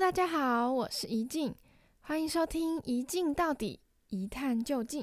大家好，我是宜静，欢迎收听《一静到底，一探究竟》。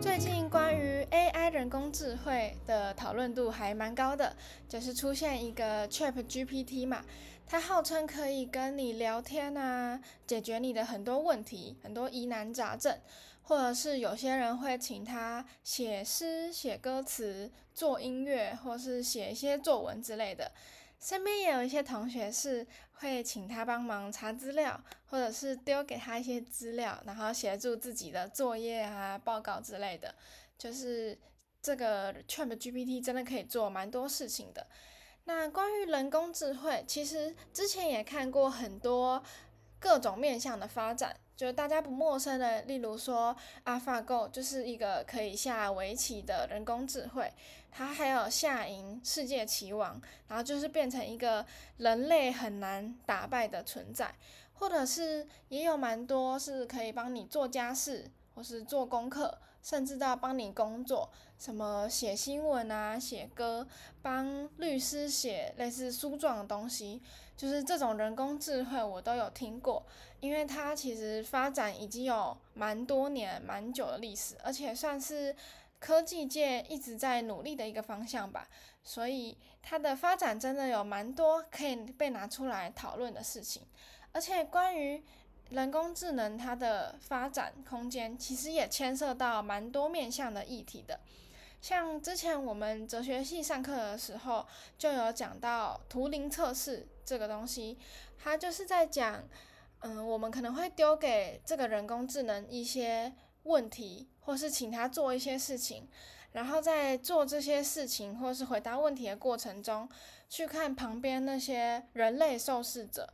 最近关于 AI 人工智慧的讨论度还蛮高的，就是出现一个 ChatGPT 嘛，它号称可以跟你聊天啊，解决你的很多问题，很多疑难杂症，或者是有些人会请他写诗、写歌词、做音乐，或是写一些作文之类的。身边也有一些同学是会请他帮忙查资料，或者是丢给他一些资料，然后协助自己的作业啊、报告之类的，就是。这个 ChatGPT 真的可以做蛮多事情的。那关于人工智慧，其实之前也看过很多各种面向的发展，就大家不陌生的，例如说 AlphaGo 就是一个可以下围棋的人工智慧，它还有下赢世界棋王，然后就是变成一个人类很难打败的存在，或者是也有蛮多是可以帮你做家事。或是做功课，甚至到帮你工作，什么写新闻啊、写歌，帮律师写类似诉状的东西，就是这种人工智慧我都有听过，因为它其实发展已经有蛮多年、蛮久的历史，而且算是科技界一直在努力的一个方向吧，所以它的发展真的有蛮多可以被拿出来讨论的事情，而且关于。人工智能它的发展空间其实也牵涉到蛮多面向的议题的，像之前我们哲学系上课的时候就有讲到图灵测试这个东西，它就是在讲，嗯，我们可能会丢给这个人工智能一些问题，或是请他做一些事情，然后在做这些事情或是回答问题的过程中，去看旁边那些人类受试者。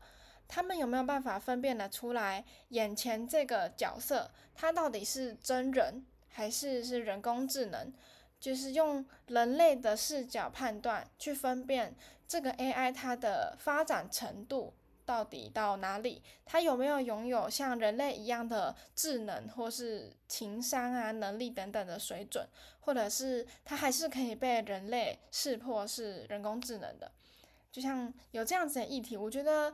他们有没有办法分辨得出来，眼前这个角色他到底是真人还是是人工智能？就是用人类的视角判断，去分辨这个 AI 它的发展程度到底到哪里？它有没有拥有像人类一样的智能或是情商啊、能力等等的水准？或者是它还是可以被人类识破是人工智能的？就像有这样子的议题，我觉得。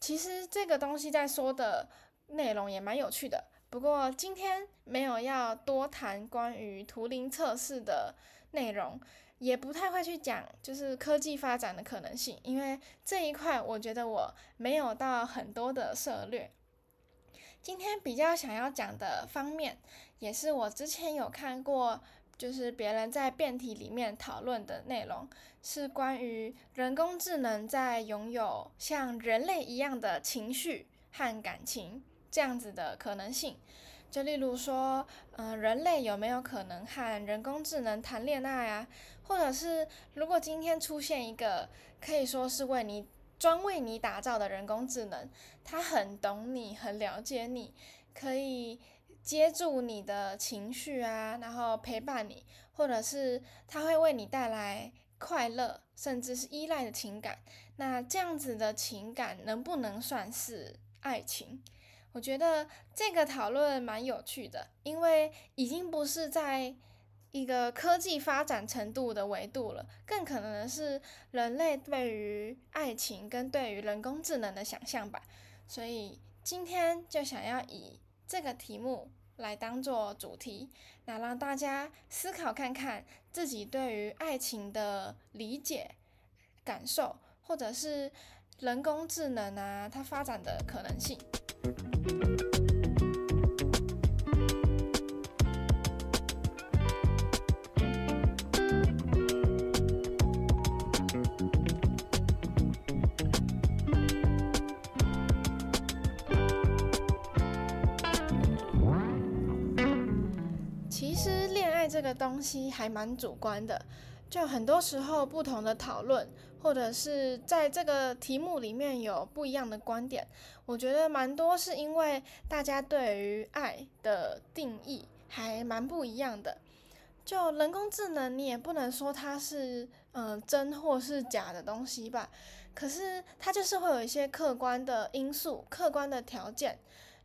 其实这个东西在说的内容也蛮有趣的，不过今天没有要多谈关于图灵测试的内容，也不太会去讲就是科技发展的可能性，因为这一块我觉得我没有到很多的涉略。今天比较想要讲的方面，也是我之前有看过。就是别人在辩题里面讨论的内容，是关于人工智能在拥有像人类一样的情绪和感情这样子的可能性。就例如说，嗯、人类有没有可能和人工智能谈恋爱啊？或者是如果今天出现一个可以说是为你专为你打造的人工智能，它很懂你，很了解你，可以。接住你的情绪啊，然后陪伴你，或者是他会为你带来快乐，甚至是依赖的情感。那这样子的情感能不能算是爱情？我觉得这个讨论蛮有趣的，因为已经不是在一个科技发展程度的维度了，更可能是人类对于爱情跟对于人工智能的想象吧。所以今天就想要以这个题目。来当做主题，那让大家思考看看自己对于爱情的理解、感受，或者是人工智能啊，它发展的可能性。其实恋爱这个东西还蛮主观的，就很多时候不同的讨论，或者是在这个题目里面有不一样的观点。我觉得蛮多是因为大家对于爱的定义还蛮不一样的。就人工智能，你也不能说它是嗯、真或是假的东西吧。可是它就是会有一些客观的因素、客观的条件，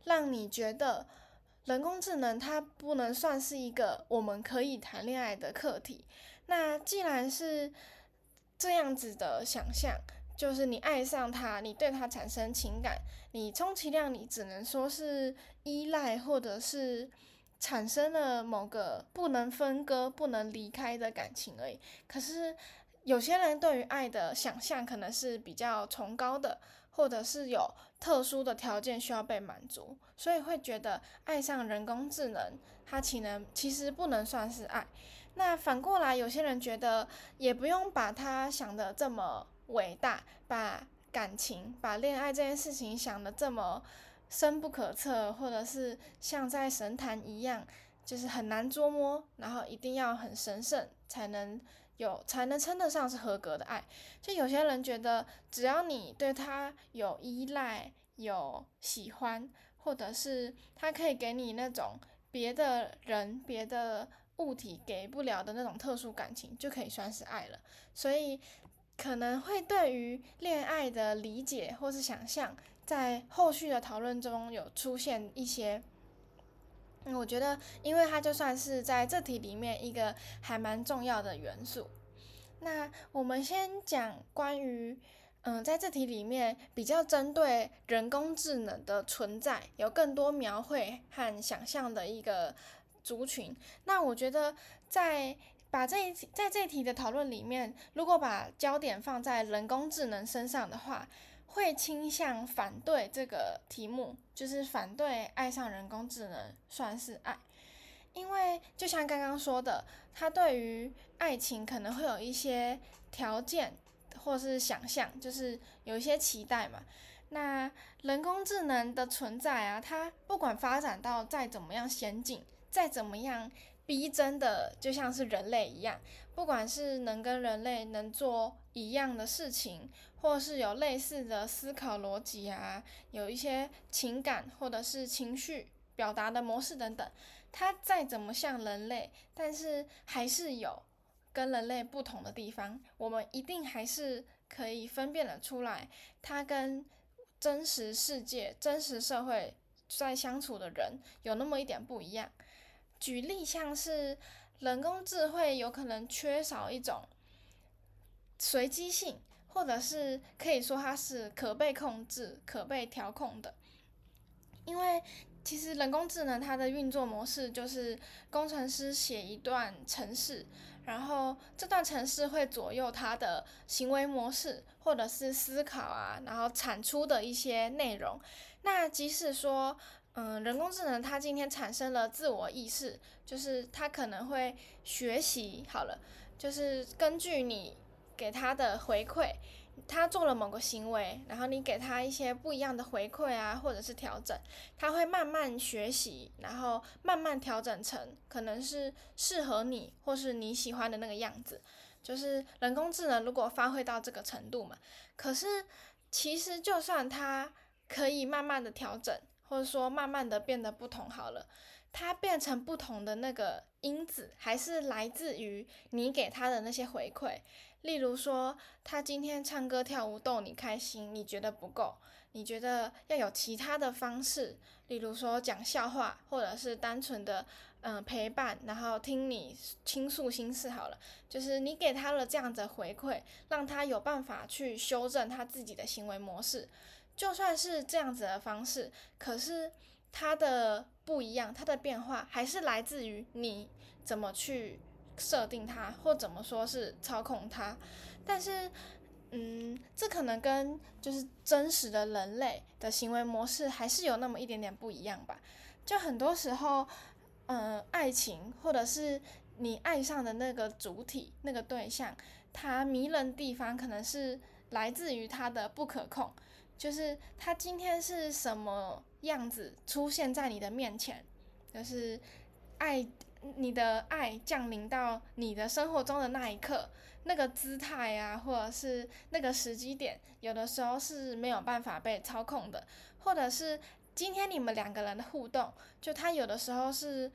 让你觉得人工智能它不能算是一个我们可以谈恋爱的课题。那既然是这样子的想象，就是你爱上它，你对它产生情感，你充其量你只能说是依赖，或者是产生了某个不能分割、不能离开的感情而已。可是有些人对于爱的想象可能是比较崇高的，或者是有特殊的条件需要被满足，所以会觉得爱上人工智能，它其能其实不能算是爱。那反过来，有些人觉得也不用把他想得这么伟大，把感情、把恋爱这件事情想得这么深不可测，或者是像在神坛一样，就是很难捉摸，然后一定要很神圣才能有，才能称得上是合格的爱。就有些人觉得，只要你对他有依赖、有喜欢，或者是他可以给你那种别的人、别的。物体给不了的那种特殊感情，就可以算是爱了。所以可能会对于恋爱的理解或是想象，在后续的讨论中有出现一些。我觉得，因为它就算是在这题里面一个还蛮重要的元素。那我们先讲关于，嗯，在这题里面比较针对人工智能的存在，有更多描绘和想象的一个。族群，那我觉得在把这一在这一题的讨论里面，如果把焦点放在人工智能身上的话，会倾向反对这个题目，就是反对爱上人工智能算是爱，因为就像刚刚说的，他对于爱情可能会有一些条件或是想象，就是有一些期待嘛。那人工智能的存在啊，它不管发展到再怎么样先进。再怎么样逼真的，就像是人类一样，不管是能跟人类能做一样的事情，或是有类似的思考逻辑啊，有一些情感或者是情绪表达的模式等等，它再怎么像人类，但是还是有跟人类不同的地方，我们一定还是可以分辨得出来，它跟真实世界、真实社会在相处的人有那么一点不一样。举例像是人工智慧有可能缺少一种随机性，或者是可以说它是可被控制、可被调控的。因为其实人工智能它的运作模式就是工程师写一段程式，然后这段程式会左右它的行为模式，或者是思考啊，然后产出的一些内容。那即使说，嗯，人工智能它今天产生了自我意识，就是它可能会学习好了，就是根据你给它的回馈，它做了某个行为，然后你给它一些不一样的回馈啊，或者是调整，它会慢慢学习，然后慢慢调整成可能是适合你或是你喜欢的那个样子。就是人工智能如果发挥到这个程度嘛，可是其实就算它可以慢慢的调整。或者说，慢慢的变得不同好了，它变成不同的那个因子，还是来自于你给他的那些回馈。例如说，他今天唱歌跳舞逗你开心，你觉得不够，你觉得要有其他的方式，例如说讲笑话，或者是单纯的嗯、陪伴，然后听你倾诉心事好了。就是你给他了这样的回馈，让他有办法去修正他自己的行为模式。就算是这样子的方式，可是它的不一样，它的变化还是来自于你怎么去设定它，或怎么说是操控它。但是，嗯，这可能跟就是真实的人类的行为模式还是有那么一点点不一样吧。就很多时候，嗯，爱情或者是你爱上的那个主体、那个对象，它迷人地方可能是来自于它的不可控。就是他今天是什么样子出现在你的面前，就是爱你的爱降临到你的生活中的那一刻，那个姿态啊，或者是那个时机点，有的时候是没有办法被操控的，或者是今天你们两个人的互动，就他有的时候是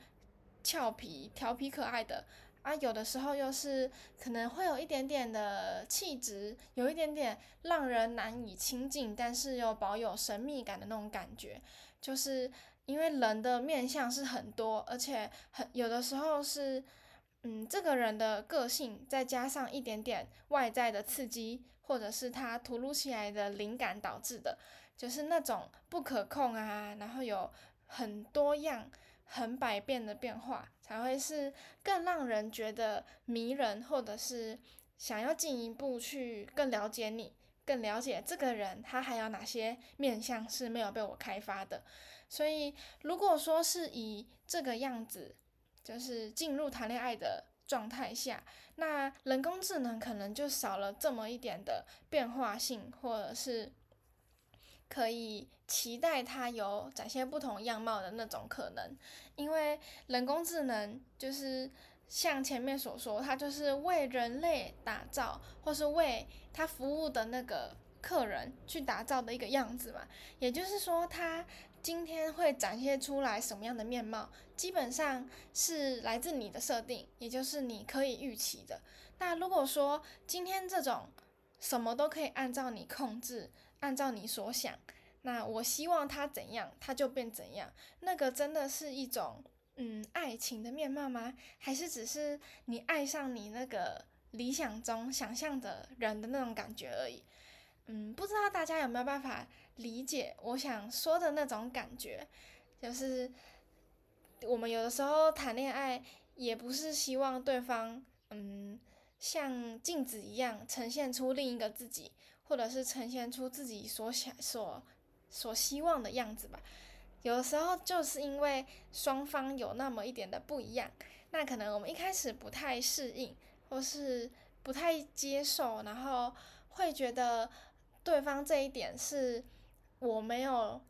俏皮、调皮、可爱的，啊，有的时候又是可能会有一点点的气质，有一点点让人难以亲近，但是又保有神秘感的那种感觉。就是因为人的面相是很多，而且很有的时候是，嗯，这个人的个性再加上一点点外在的刺激，或者是他突如其来的灵感导致的，就是那种不可控啊，然后有很多样。很百变的变化，才会是更让人觉得迷人，或者是想要进一步去更了解你，更了解这个人，他还有哪些面向是没有被我开发的。所以，如果说是以这个样子，就是进入谈恋爱的状态下，那人工智能可能就少了这么一点的变化性，或者是。可以期待它有展现不同样貌的那种可能，因为人工智能就是像前面所说，它就是为人类打造，或是为他服务的那个客人去打造的一个样子嘛。也就是说，它今天会展现出来什么样的面貌，基本上是来自你的设定，也就是你可以预期的。那如果说今天这种什么都可以按照你控制。按照你所想，那我希望他怎样，他就变怎样。那个真的是一种嗯爱情的面貌吗？还是只是你爱上你那个理想中想象的人的那种感觉而已？嗯，不知道大家有没有办法理解我想说的那种感觉？就是我们有的时候谈恋爱，也不是希望对方嗯像镜子一样呈现出另一个自己。或者是呈现出自己所想、所所希望的样子吧。有的时候就是因为双方有那么一点的不一样，那可能我们一开始不太适应，或是不太接受，然后会觉得对方这一点是我没有、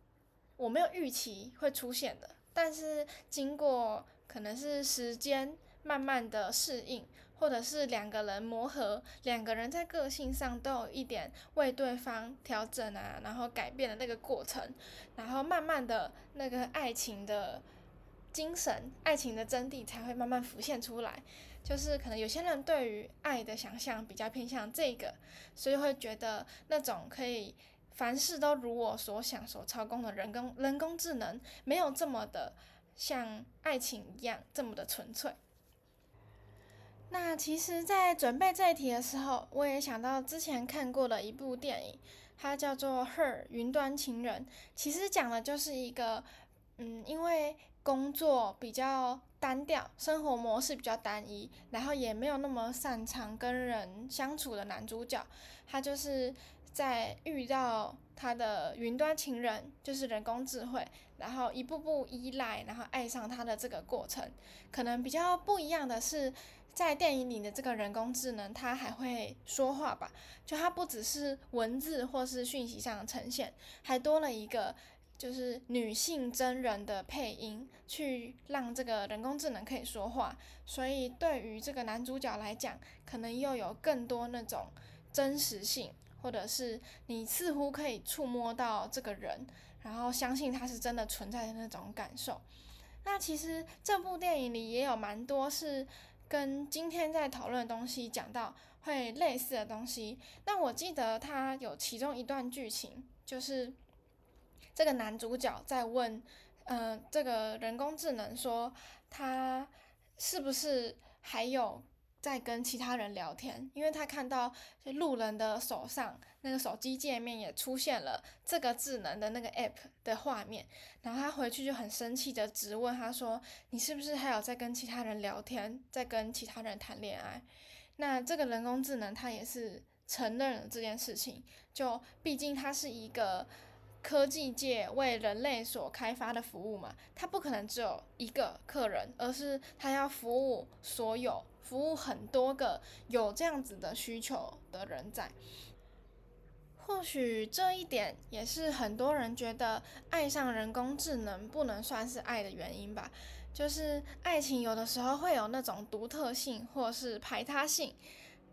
我没有预期会出现的。但是经过可能是时间慢慢的适应。或者是两个人磨合，两个人在个性上都有一点为对方调整啊，然后改变的那个过程，然后慢慢的那个爱情的精神、爱情的真谛才会慢慢浮现出来。就是可能有些人对于爱的想象比较偏向这个，所以会觉得那种可以凡事都如我所想、所操控的人工人工智能，没有这么的像爱情一样这么的纯粹。那其实，在准备这一题的时候，我也想到之前看过的一部电影，它叫做《Her 云端情人》。其实讲的就是一个，嗯，因为工作比较单调，生活模式比较单一，然后也没有那么擅长跟人相处的男主角，他就是在遇到他的云端情人，就是人工智慧，然后一步步依赖，然后爱上他的这个过程。可能比较不一样的是。在电影里的这个人工智能，它还会说话吧？就它不只是文字或是讯息上的呈现，还多了一个就是女性真人的配音，去让这个人工智能可以说话。所以对于这个男主角来讲，可能又有更多那种真实性，或者是你似乎可以触摸到这个人，然后相信他是真的存在的那种感受。那其实这部电影里也有蛮多是。跟今天在讨论的东西讲到会类似的东西，那我记得他有其中一段剧情，就是这个男主角在问，呃，这个人工智能说他是不是还有。在跟其他人聊天，因为他看到路人的手上那个手机界面也出现了这个智能的那个 app 的画面，然后他回去就很生气的质问他说：“你是不是还有在跟其他人聊天，在跟其他人谈恋爱？”那这个人工智能他也是承认了这件事情，就毕竟它是一个科技界为人类所开发的服务嘛，它不可能只有一个客人，而是它要服务所有。服务很多个有这样子的需求的人在，或许这一点也是很多人觉得爱上人工智能不能算是爱的原因吧。就是爱情有的时候会有那种独特性或是排他性，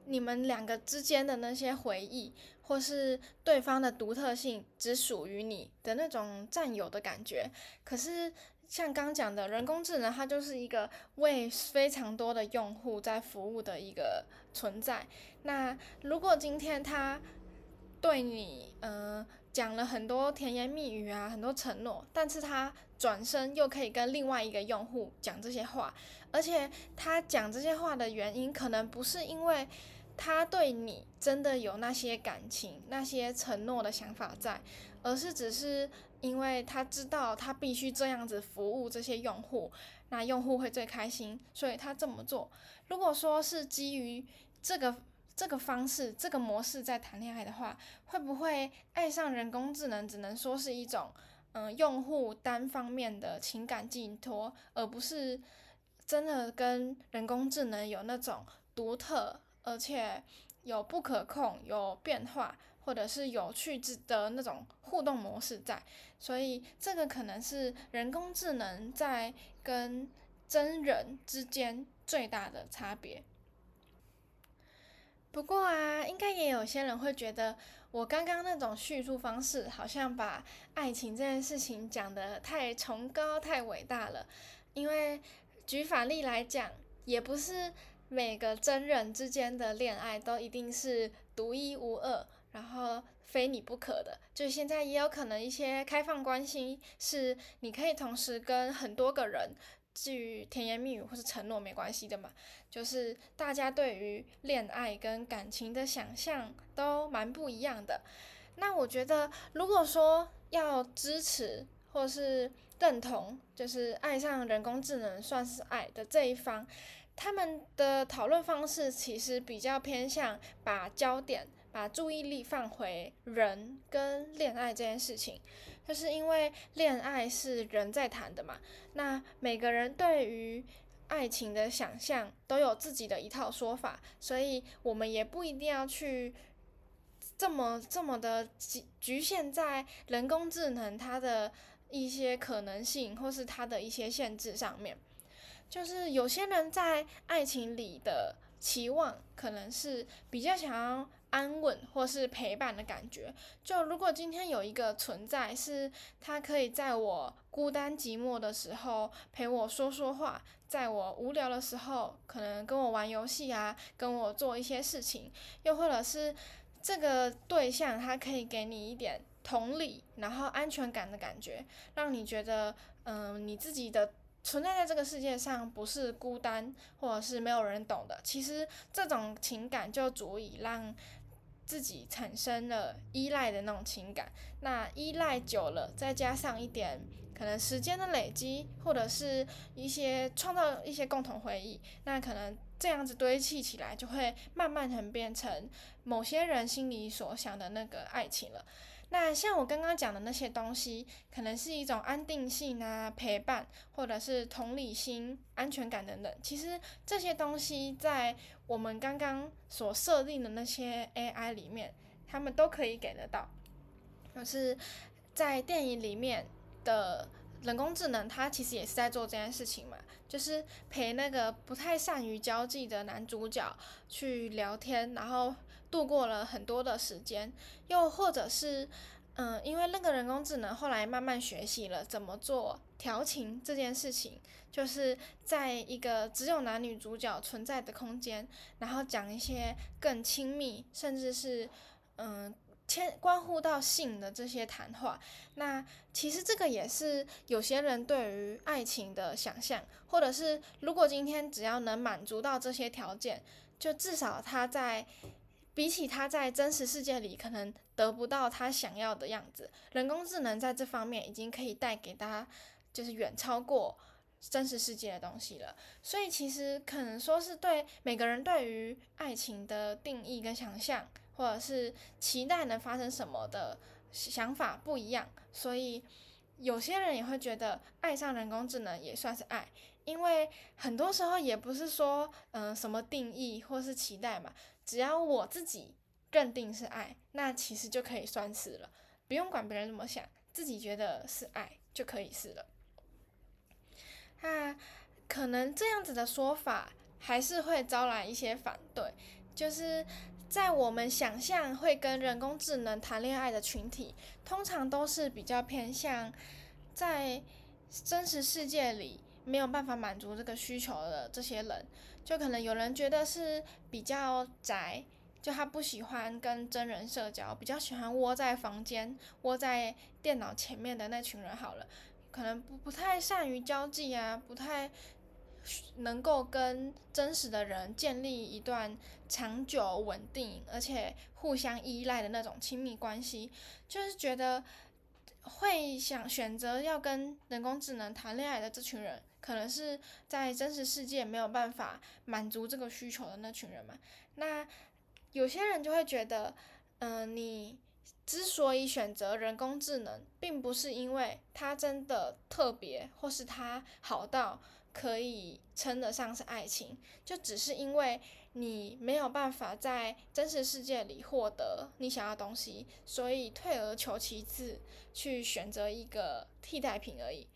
你们两个之间的那些回忆或是对方的独特性只属于你的那种占有的感觉。可是像刚讲的人工智能，它就是一个为非常多的用户在服务的一个存在。那如果今天它对你，嗯、讲了很多甜言蜜语啊，很多承诺，但是他转身又可以跟另外一个用户讲这些话，而且他讲这些话的原因，可能不是因为他对你真的有那些感情、那些承诺的想法在，而是只是因为他知道他必须这样子服务这些用户，那用户会最开心，所以他这么做。如果说是基于这个。这个方式，这个模式在谈恋爱的话，会不会爱上人工智能？只能说是一种，嗯、用户单方面的情感寄托，而不是真的跟人工智能有那种独特，而且有不可控、有变化，或者是有趣之的那种互动模式在。所以，这个可能是人工智能在跟真人之间最大的差别。不过啊，应该也有些人会觉得我刚刚那种叙述方式，好像把爱情这件事情讲得太崇高、太伟大了。因为举反例来讲，也不是每个真人之间的恋爱都一定是独一无二，然后非你不可的。就现在也有可能一些开放关系，是你可以同时跟很多个人。至于甜言蜜语或是承诺没关系的嘛，就是大家对于恋爱跟感情的想象都蛮不一样的。那我觉得，如果说要支持或是认同，就是爱上人工智能算是爱的这一方，他们的讨论方式其实比较偏向把焦点、把注意力放回人跟恋爱这件事情。就是因为恋爱是人在谈的嘛，那每个人对于爱情的想象都有自己的一套说法，所以我们也不一定要去这么这么的局局限在人工智能它的一些可能性或是它的一些限制上面。就是有些人在爱情里的期望，可能是比较想要。安稳或是陪伴的感觉，就如果今天有一个存在，是他可以在我孤单寂寞的时候陪我说说话，在我无聊的时候可能跟我玩游戏啊，跟我做一些事情，又或者是这个对象他可以给你一点同理，然后安全感的感觉，让你觉得，嗯、你自己的存在在这个世界上不是孤单，或者是没有人懂的。其实这种情感就足以让。自己产生了依赖的那种情感，那依赖久了，再加上一点可能时间的累积，或者是一些创造一些共同回忆，那可能这样子堆砌起来，就会慢慢成变成某些人心里所想的那个爱情了。那像我刚刚讲的那些东西，可能是一种安定性啊、陪伴，或者是同理心、安全感等等。其实这些东西在我们刚刚所设定的那些 AI 里面，他们都可以给得到。就是在电影里面的人工智能，它其实也是在做这件事情嘛，就是陪那个不太善于交际的男主角去聊天，然后。度过了很多的时间，又或者是，嗯，因为那个人工智能后来慢慢学习了怎么做调情这件事情，就是在一个只有男女主角存在的空间，然后讲一些更亲密，甚至是，嗯，牵关乎到性的这些谈话。那其实这个也是有些人对于爱情的想象，或者是如果今天只要能满足到这些条件，就至少他在。比起他在真实世界里可能得不到他想要的样子，人工智能在这方面已经可以带给他，就是远超过真实世界的东西了。所以其实可能说是对每个人对于爱情的定义跟想象，或者是期待能发生什么的想法不一样。所以有些人也会觉得爱上人工智能也算是爱，因为很多时候也不是说嗯、什么定义或是期待嘛。只要我自己认定是爱，那其实就可以算是了，不用管别人怎么想，自己觉得是爱就可以是了。那可能这样子的说法还是会招来一些反对，就是在我们想象会跟人工智能谈恋爱的群体，通常都是比较偏向在真实世界里没有办法满足这个需求的这些人，就可能有人觉得是比较宅，就他不喜欢跟真人社交，比较喜欢窝在房间、窝在电脑前面的那群人。好了，可能不不太善于交际啊，不太。能够跟真实的人建立一段长久、稳定，而且互相依赖的那种亲密关系，就是觉得会想选择要跟人工智能谈恋爱的这群人，可能是在真实世界没有办法满足这个需求的那群人嘛。那有些人就会觉得，嗯、你之所以选择人工智能，并不是因为它真的特别，或是它好到。可以称得上是爱情，就只是因为你没有办法在真实世界里获得你想要的东西，所以退而求其次去选择一个替代品而已。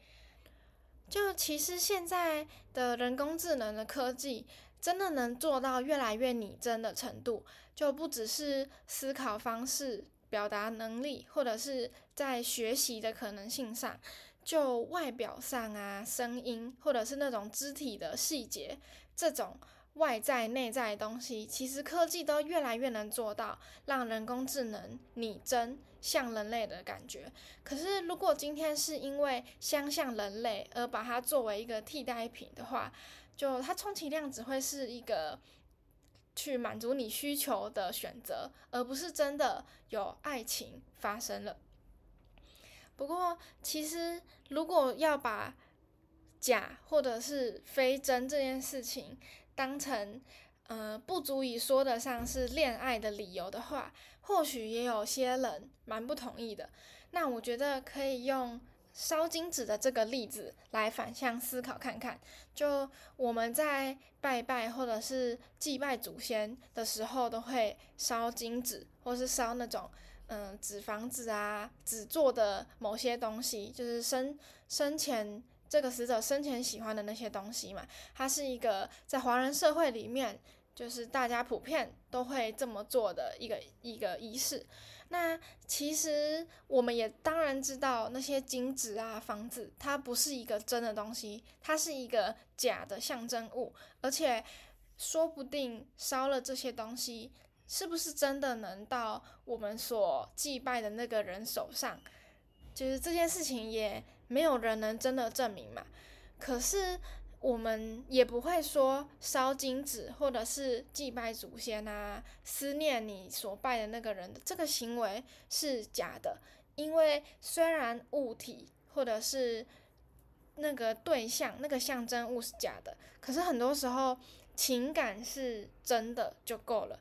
就其实现在的人工智能的科技，真的能做到越来越拟真的程度，就不只是思考方式、表达能力，或者是在学习的可能性上。就外表上啊，声音或者是那种肢体的细节，这种外在内在的东西，其实科技都越来越能做到，让人工智能拟真像人类的感觉。可是，如果今天是因为相像人类而把它作为一个替代品的话，就它充其量只会是一个去满足你需求的选择，而不是真的有爱情发生了。不过，其实如果要把假或者是非真这件事情当成呃不足以说得上是恋爱的理由的话，或许也有些人蛮不同意的。那我觉得可以用烧金纸的这个例子来反向思考看看。就我们在拜拜或者是祭拜祖先的时候，都会烧金纸，或是烧那种。嗯，纸房子啊，纸做的某些东西，就是生生前这个死者生前喜欢的那些东西嘛。它是一个在华人社会里面，就是大家普遍都会这么做的一个一个仪式。那其实我们也当然知道，那些金纸啊、房子，它不是一个真的东西，它是一个假的象征物，而且说不定烧了这些东西。是不是真的能到我们所祭拜的那个人手上？就是这件事情也没有人能真的证明嘛。可是我们也不会说烧金纸或者是祭拜祖先啊，思念你所拜的那个人的这个行为是假的。因为虽然物体或者是那个对象、那个象征物是假的，可是很多时候情感是真的就够了。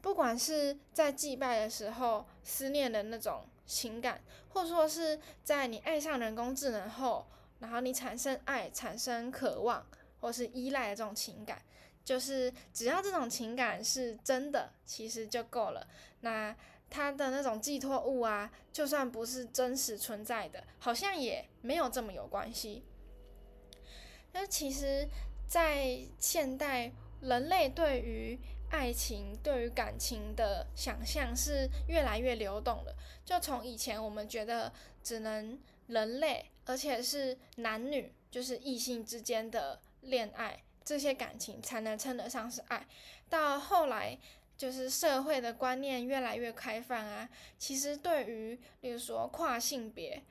不管是在祭拜的时候思念的那种情感，或者说是在你爱上人工智能后，然后你产生爱、产生渴望或是依赖的这种情感，就是只要这种情感是真的，其实就够了。那它的那种寄托物啊，就算不是真实存在的，好像也没有这么有关系。那其实，在现代人类对于爱情对于感情的想象是越来越流动的。就从以前我们觉得只能人类，而且是男女，就是异性之间的恋爱，这些感情才能称得上是爱。到后来，就是社会的观念越来越开放啊。其实对于，例如说跨性别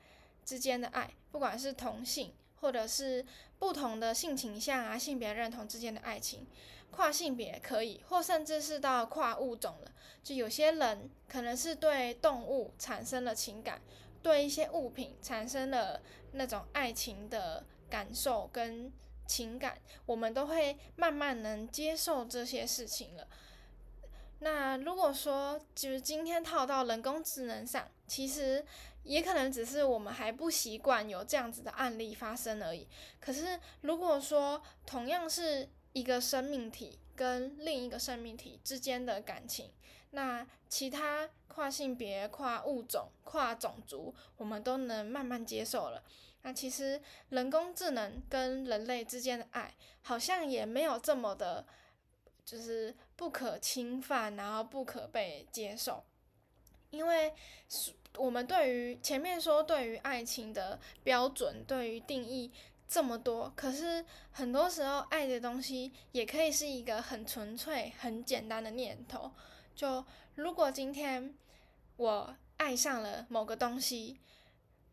之间的爱，不管是同性，或者是不同的性倾向啊、性别认同之间的爱情。跨性别可以，或甚至是到跨物种了。就有些人可能是对动物产生了情感，对一些物品产生了那种爱情的感受跟情感，我们都会慢慢能接受这些事情了。那如果说就是今天套到人工智能上，其实也可能只是我们还不习惯有这样子的案例发生而已。可是如果说同样是一个生命体跟另一个生命体之间的感情，那其他跨性别、跨物种、跨种族，我们都能慢慢接受了。那其实人工智能跟人类之间的爱，好像也没有这么的，就是不可侵犯，然后不可被接受。因为我们对于前面说对于爱情的标准，对于定义这么多，可是很多时候爱的东西也可以是一个很纯粹、很简单的念头。就如果今天我爱上了某个东西，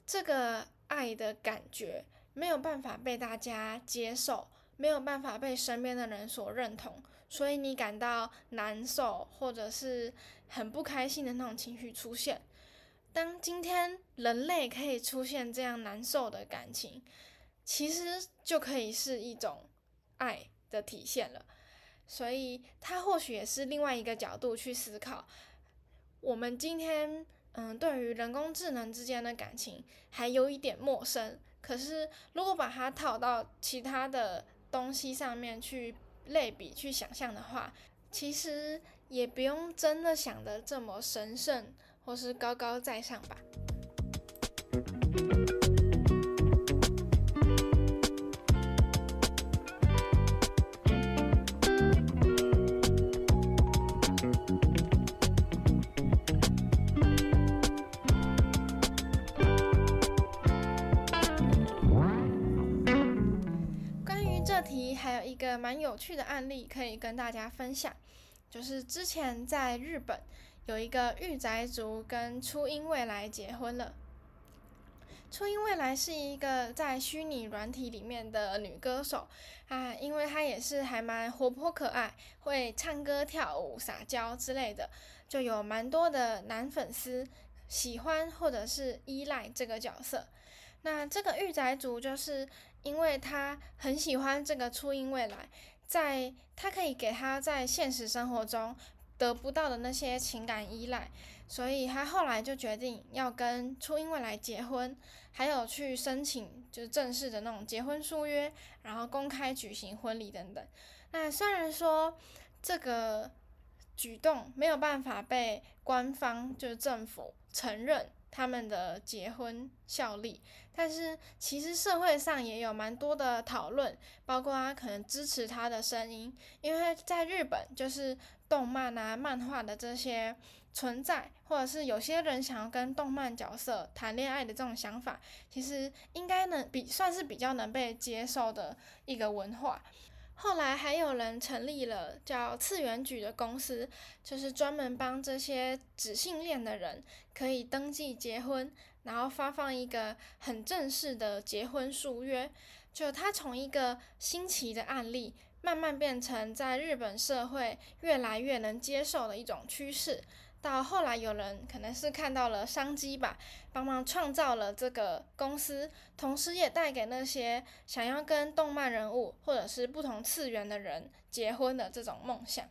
这个爱的感觉没有办法被大家接受，没有办法被身边的人所认同，所以你感到难受，或者是很不开心的那种情绪出现。当今天人类可以出现这样难受的感情，其实就可以是一种爱的体现了。所以，它或许也是另外一个角度去思考。我们今天，嗯，对于人工智能之间的感情还有一点陌生。可是，如果把它套到其他的东西上面去类比、去想象的话，其实也不用真的想得这么神圣或是高高在上吧。还有一个蛮有趣的案例可以跟大家分享，就是之前在日本有一个御宅族跟初音未来结婚了。初音未来是一个在虚拟软体里面的女歌手啊，因为她也是还蛮活泼可爱，会唱歌跳舞撒娇之类的，就有蛮多的男粉丝喜欢或者是依赖这个角色。那这个御宅族就是。因为他很喜欢这个初音未来，在他可以给他在现实生活中得不到的那些情感依赖，所以他后来就决定要跟初音未来结婚，还有去申请就是正式的那种结婚书约，然后公开举行婚礼等等。那虽然说这个举动没有办法被官方就是政府承认。他们的结婚效力，但是其实社会上也有蛮多的讨论，包括他可能支持他的声音，因为在日本就是动漫啊、漫画的这些存在，或者是有些人想要跟动漫角色谈恋爱的这种想法，其实应该能比算是比较能被接受的一个文化。后来还有人成立了叫次元举的公司，就是专门帮这些纸性恋的人可以登记结婚，然后发放一个很正式的结婚书约。就他从一个新奇的案例，慢慢变成在日本社会越来越能接受的一种趋势。到后来，有人可能是看到了商机吧，帮忙创造了这个公司，同时也带给那些想要跟动漫人物或者是不同次元的人结婚的这种梦想。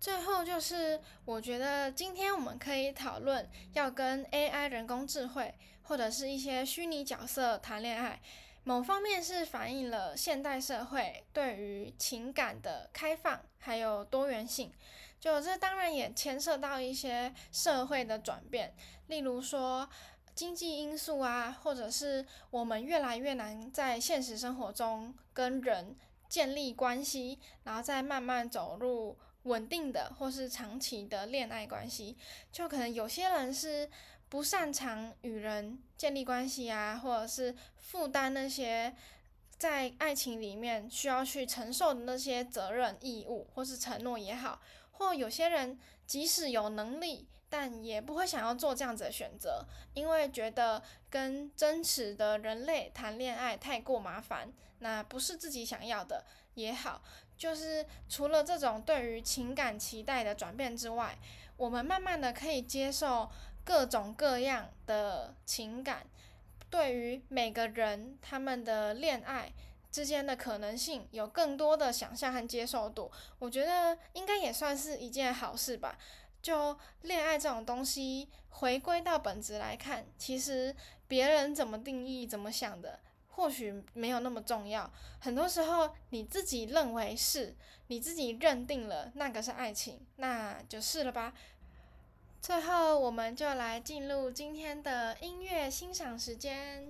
最后就是，我觉得今天我们可以讨论要跟 AI 人工智慧或者是一些虚拟角色谈恋爱，某方面是反映了现代社会对于情感的开放还有多元性。就这当然也牵涉到一些社会的转变，例如说经济因素啊，或者是我们越来越难在现实生活中跟人建立关系，然后再慢慢走入稳定的或是长期的恋爱关系。就可能有些人是不擅长与人建立关系啊，或者是负担那些在爱情里面需要去承受的那些责任义务或是承诺也好。或有些人即使有能力，但也不会想要做这样子的选择，因为觉得跟真实的人类谈恋爱太过麻烦，那不是自己想要的也好。就是除了这种对于情感期待的转变之外，我们慢慢的可以接受各种各样的情感，对于每个人他们的恋爱。之间的可能性有更多的想象和接受度，我觉得应该也算是一件好事吧。就恋爱这种东西，回归到本质来看，其实别人怎么定义、怎么想的，或许没有那么重要，很多时候你自己认为是，你自己认定了那个是爱情，那就是了吧。最后，我们就来进入今天的音乐欣赏时间。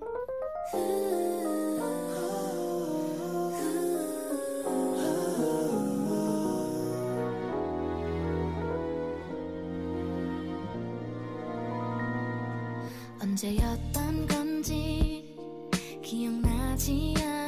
기억나지 않아